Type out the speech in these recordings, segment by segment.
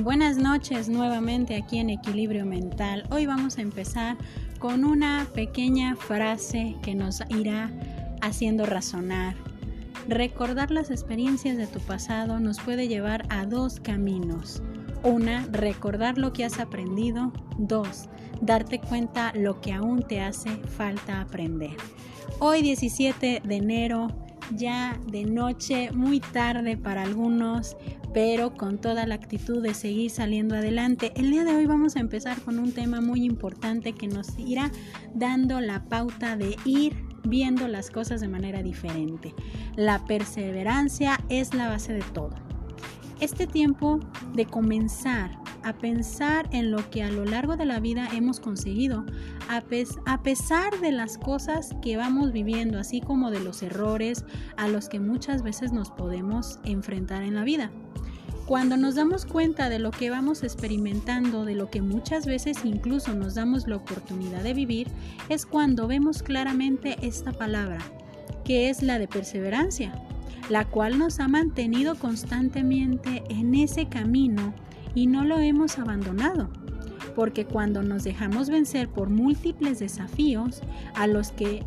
Buenas noches nuevamente aquí en Equilibrio Mental. Hoy vamos a empezar con una pequeña frase que nos irá haciendo razonar. Recordar las experiencias de tu pasado nos puede llevar a dos caminos. Una, recordar lo que has aprendido. Dos, darte cuenta lo que aún te hace falta aprender. Hoy 17 de enero, ya de noche, muy tarde para algunos, pero con toda la actitud de seguir saliendo adelante. El día de hoy vamos a empezar con un tema muy importante que nos irá dando la pauta de ir viendo las cosas de manera diferente. La perseverancia es la base de todo. Este tiempo de comenzar a pensar en lo que a lo largo de la vida hemos conseguido, a, pesar de las cosas que vamos viviendo, así como de los errores a los que muchas veces nos podemos enfrentar en la vida. Cuando nos damos cuenta de lo que vamos experimentando, de lo que muchas veces incluso nos damos la oportunidad de vivir, es cuando vemos claramente esta palabra, que es la de perseverancia, la cual nos ha mantenido constantemente en ese camino y no lo hemos abandonado. Porque cuando nos dejamos vencer por múltiples desafíos a los que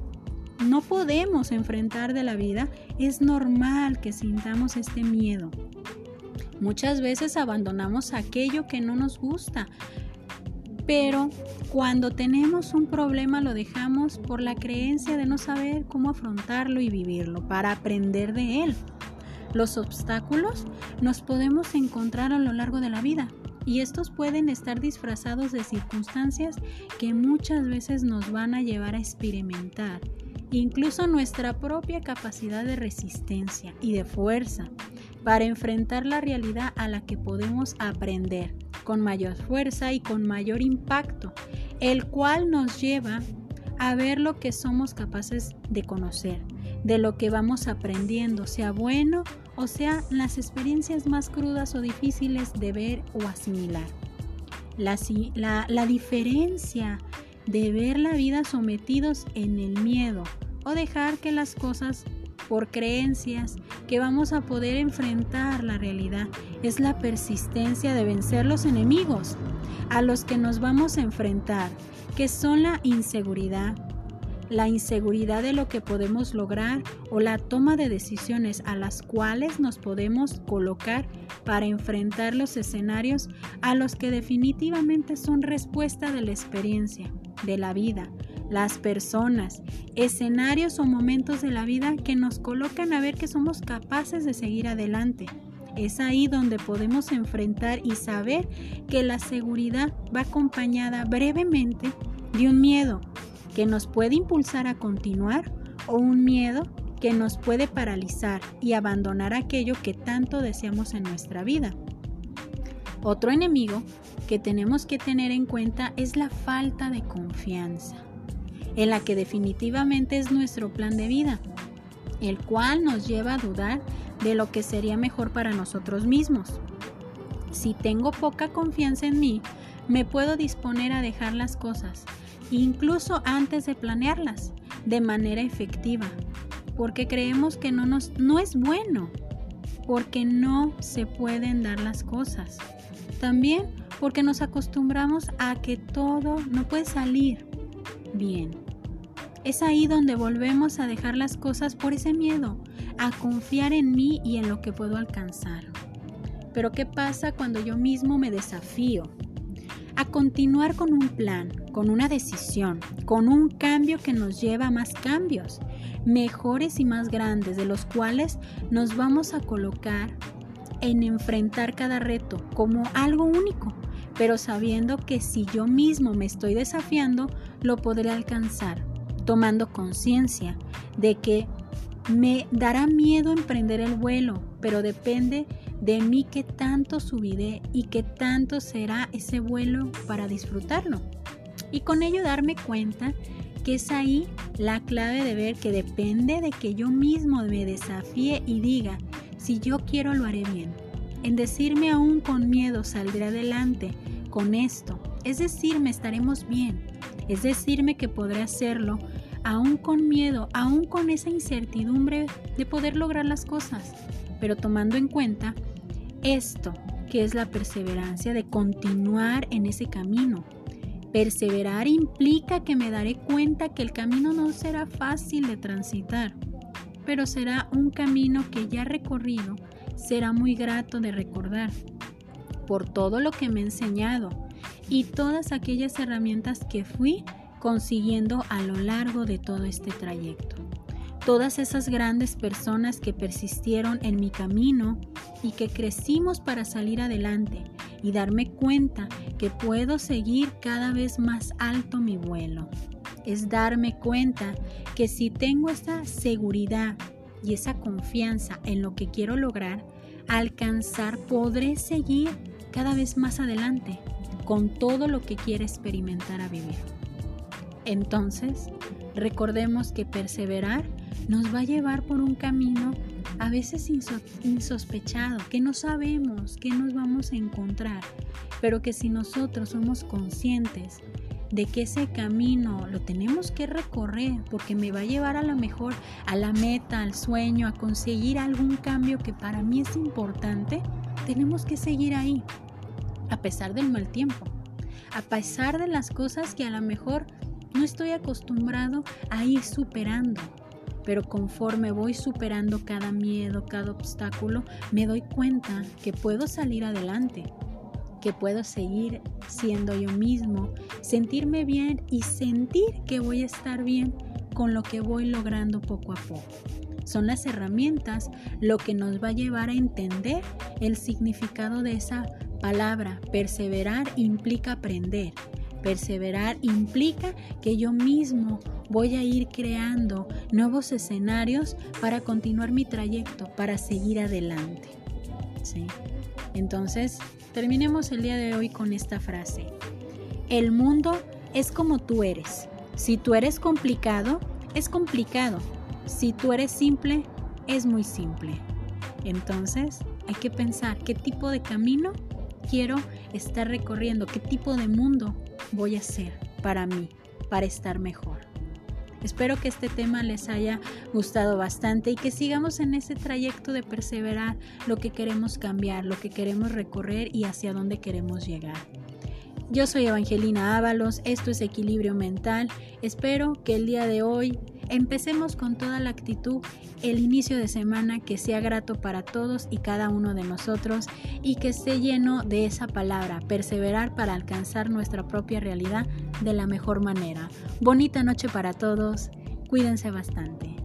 no podemos enfrentar de la vida, es normal que sintamos este miedo, Muchas veces abandonamos aquello que no nos gusta, pero cuando tenemos un problema lo dejamos por la creencia de no saber cómo afrontarlo y vivirlo, para aprender de él. Los obstáculos nos podemos encontrar a lo largo de la vida y estos pueden estar disfrazados de circunstancias que muchas veces nos van a llevar a experimentar incluso nuestra propia capacidad de resistencia y de fuerza para enfrentar la realidad a la que podemos aprender con mayor fuerza y con mayor impacto, el cual nos lleva a ver lo que somos capaces de conocer, de lo que vamos aprendiendo, sea bueno o sea las experiencias más crudas o difíciles de ver o asimilar. La, la, la diferencia de ver la vida sometidos en el miedo o dejar que las cosas por creencias que vamos a poder enfrentar la realidad. Es la persistencia de vencer los enemigos a los que nos vamos a enfrentar, que son la inseguridad, la inseguridad de lo que podemos lograr o la toma de decisiones a las cuales nos podemos colocar para enfrentar los escenarios a los que definitivamente son respuesta de la experiencia, de la vida, las personas, escenarios o momentos de la vida que nos colocan a ver que somos capaces de seguir adelante. Es ahí donde podemos enfrentar y saber que la seguridad va acompañada brevemente de un miedo que nos puede impulsar a continuar o un miedo que nos puede paralizar y abandonar aquello que tanto deseamos en nuestra vida. Otro enemigo que tenemos que tener en cuenta es la falta de confianza en la que definitivamente es nuestro plan de vida, el cual nos lleva a dudar de lo que sería mejor para nosotros mismos. Si tengo poca confianza en mí, me puedo disponer a dejar las cosas, incluso antes de planearlas, de manera efectiva, porque creemos que no, nos, no es bueno, porque no se pueden dar las cosas. También porque nos acostumbramos a que todo no puede salir bien. Es ahí donde volvemos a dejar las cosas por ese miedo, a confiar en mí y en lo que puedo alcanzar. Pero ¿qué pasa cuando yo mismo me desafío? A continuar con un plan, con una decisión, con un cambio que nos lleva a más cambios, mejores y más grandes, de los cuales nos vamos a colocar en enfrentar cada reto como algo único, pero sabiendo que si yo mismo me estoy desafiando, lo podré alcanzar tomando conciencia de que me dará miedo emprender el vuelo, pero depende de mí que tanto subiré y que tanto será ese vuelo para disfrutarlo. Y con ello darme cuenta que es ahí la clave de ver que depende de que yo mismo me desafíe y diga, si yo quiero lo haré bien. En decirme aún con miedo saldré adelante con esto, es decirme estaremos bien, es decirme que podré hacerlo aún con miedo, aún con esa incertidumbre de poder lograr las cosas, pero tomando en cuenta esto, que es la perseverancia, de continuar en ese camino. Perseverar implica que me daré cuenta que el camino no será fácil de transitar, pero será un camino que ya recorrido será muy grato de recordar por todo lo que me ha enseñado y todas aquellas herramientas que fui consiguiendo a lo largo de todo este trayecto. Todas esas grandes personas que persistieron en mi camino y que crecimos para salir adelante y darme cuenta que puedo seguir cada vez más alto mi vuelo. Es darme cuenta que si tengo esa seguridad y esa confianza en lo que quiero lograr, alcanzar, podré seguir cada vez más adelante con todo lo que quiere experimentar a vivir. Entonces, recordemos que perseverar nos va a llevar por un camino a veces insospechado, que no sabemos qué nos vamos a encontrar, pero que si nosotros somos conscientes de que ese camino lo tenemos que recorrer porque me va a llevar a lo mejor a la meta, al sueño, a conseguir algún cambio que para mí es importante, tenemos que seguir ahí, a pesar del mal tiempo, a pesar de las cosas que a lo mejor no estoy acostumbrado a ir superando. Pero conforme voy superando cada miedo, cada obstáculo, me doy cuenta que puedo salir adelante, que puedo seguir siendo yo mismo, sentirme bien y sentir que voy a estar bien con lo que voy logrando poco a poco. Son las herramientas lo que nos va a llevar a entender el significado de esa palabra. Perseverar implica aprender. Perseverar implica que yo mismo voy a ir creando nuevos escenarios para continuar mi trayecto, para seguir adelante. Entonces, terminemos el día de hoy con esta frase. El mundo es como tú eres. Si tú eres complicado, es complicado. Si tú eres simple, es muy simple. Entonces, hay que pensar qué tipo de camino quiero estar recorriendo, qué tipo de mundo voy a ser para mí, para estar mejor. Espero que este tema les haya gustado bastante y que sigamos en ese trayecto de perseverar lo que queremos cambiar, lo que queremos recorrer y hacia dónde queremos llegar. Yo soy Evangelina Ábalos, esto es Equilibrio Mental. Espero que el día de hoy empecemos con toda la actitud el inicio de semana que sea grato para todos y cada uno de nosotros y que esté lleno de esa palabra, perseverar para alcanzar nuestra propia realidad de la mejor manera. Bonita noche para todos, cuídense bastante.